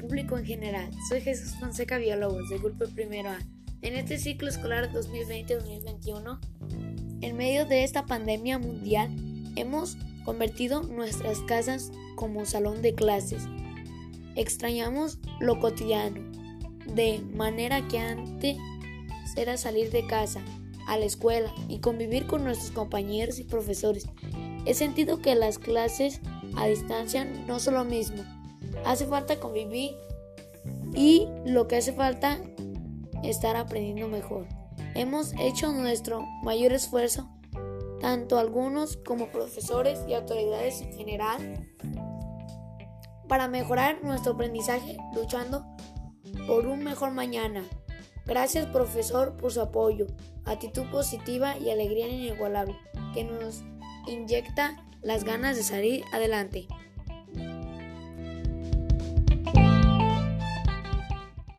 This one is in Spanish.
público en general. Soy Jesús Fonseca Biólogos, del grupo primero A. En este ciclo escolar 2020-2021, en medio de esta pandemia mundial, hemos convertido nuestras casas como salón de clases. Extrañamos lo cotidiano, de manera que antes era salir de casa, a la escuela y convivir con nuestros compañeros y profesores. He sentido que las clases a distancia no son lo mismo. Hace falta convivir y lo que hace falta estar aprendiendo mejor. Hemos hecho nuestro mayor esfuerzo, tanto algunos como profesores y autoridades en general, para mejorar nuestro aprendizaje luchando por un mejor mañana. Gracias profesor por su apoyo, actitud positiva y alegría inigualable que nos inyecta las ganas de salir adelante.